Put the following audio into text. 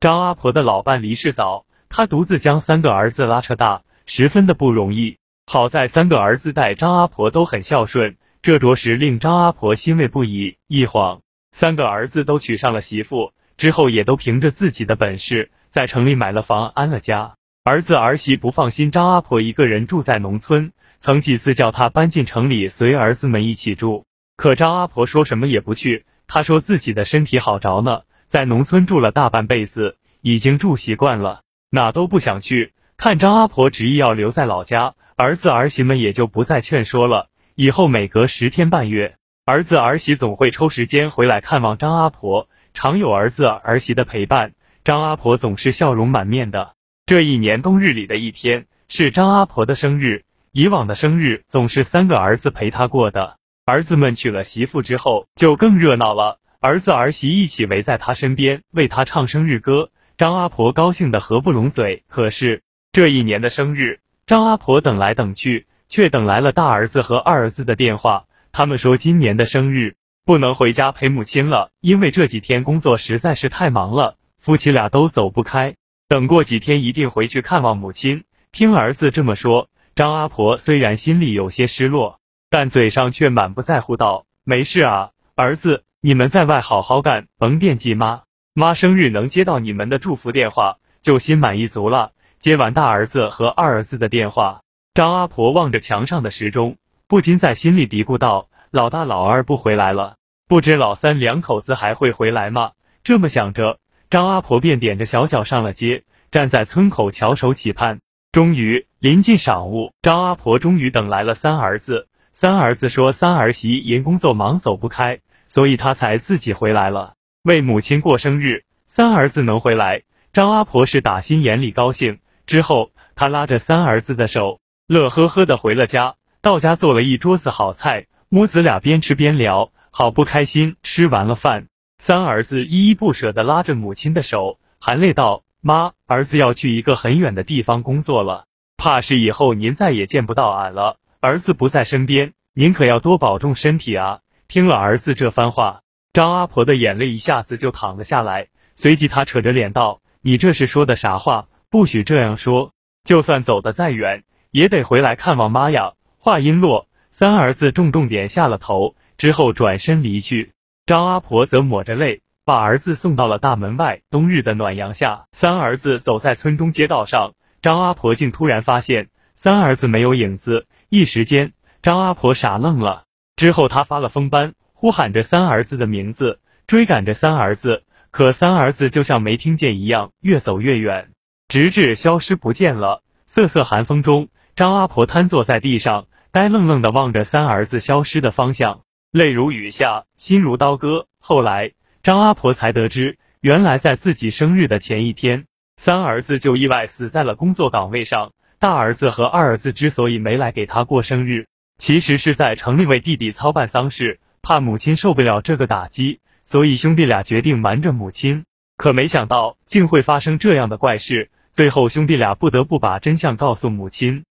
张阿婆的老伴离世早，她独自将三个儿子拉扯大，十分的不容易。好在三个儿子待张阿婆都很孝顺，这着实令张阿婆欣慰不已。一晃，三个儿子都娶上了媳妇，之后也都凭着自己的本事，在城里买了房，安了家。儿子儿媳不放心张阿婆一个人住在农村，曾几次叫她搬进城里随儿子们一起住，可张阿婆说什么也不去。她说自己的身体好着呢，在农村住了大半辈子，已经住习惯了，哪都不想去。看张阿婆执意要留在老家。儿子儿媳们也就不再劝说了。以后每隔十天半月，儿子儿媳总会抽时间回来看望张阿婆。常有儿子儿媳的陪伴，张阿婆总是笑容满面的。这一年冬日里的一天是张阿婆的生日。以往的生日总是三个儿子陪她过的。儿子们娶了媳妇之后，就更热闹了。儿子儿媳一起围在她身边，为她唱生日歌。张阿婆高兴的合不拢嘴。可是这一年的生日。张阿婆等来等去，却等来了大儿子和二儿子的电话。他们说今年的生日不能回家陪母亲了，因为这几天工作实在是太忙了，夫妻俩都走不开。等过几天一定回去看望母亲。听儿子这么说，张阿婆虽然心里有些失落，但嘴上却满不在乎道：“没事啊，儿子，你们在外好好干，甭惦记妈。妈生日能接到你们的祝福电话，就心满意足了。”接完大儿子和二儿子的电话，张阿婆望着墙上的时钟，不禁在心里嘀咕道：“老大老二不回来了，不知老三两口子还会回来吗？”这么想着，张阿婆便踮着小脚上了街，站在村口翘首企盼。终于临近晌午，张阿婆终于等来了三儿子。三儿子说：“三儿媳因工作忙走不开，所以他才自己回来了，为母亲过生日。三儿子能回来，张阿婆是打心眼里高兴。”之后，他拉着三儿子的手，乐呵呵的回了家。到家做了一桌子好菜，母子俩边吃边聊，好不开心。吃完了饭，三儿子依依不舍的拉着母亲的手，含泪道：“妈，儿子要去一个很远的地方工作了，怕是以后您再也见不到俺了。儿子不在身边，您可要多保重身体啊！”听了儿子这番话，张阿婆的眼泪一下子就淌了下来。随即，她扯着脸道：“你这是说的啥话？”不许这样说！就算走得再远，也得回来看望妈呀！话音落，三儿子重重点下了头，之后转身离去。张阿婆则抹着泪，把儿子送到了大门外。冬日的暖阳下，三儿子走在村中街道上，张阿婆竟突然发现三儿子没有影子。一时间，张阿婆傻愣了。之后，他发了疯般呼喊着三儿子的名字，追赶着三儿子，可三儿子就像没听见一样，越走越远。直至消失不见了。瑟瑟寒风中，张阿婆瘫坐在地上，呆愣愣的望着三儿子消失的方向，泪如雨下，心如刀割。后来，张阿婆才得知，原来在自己生日的前一天，三儿子就意外死在了工作岗位上。大儿子和二儿子之所以没来给他过生日，其实是在城里为弟弟操办丧事，怕母亲受不了这个打击，所以兄弟俩决定瞒着母亲。可没想到，竟会发生这样的怪事。最后，兄弟俩不得不把真相告诉母亲。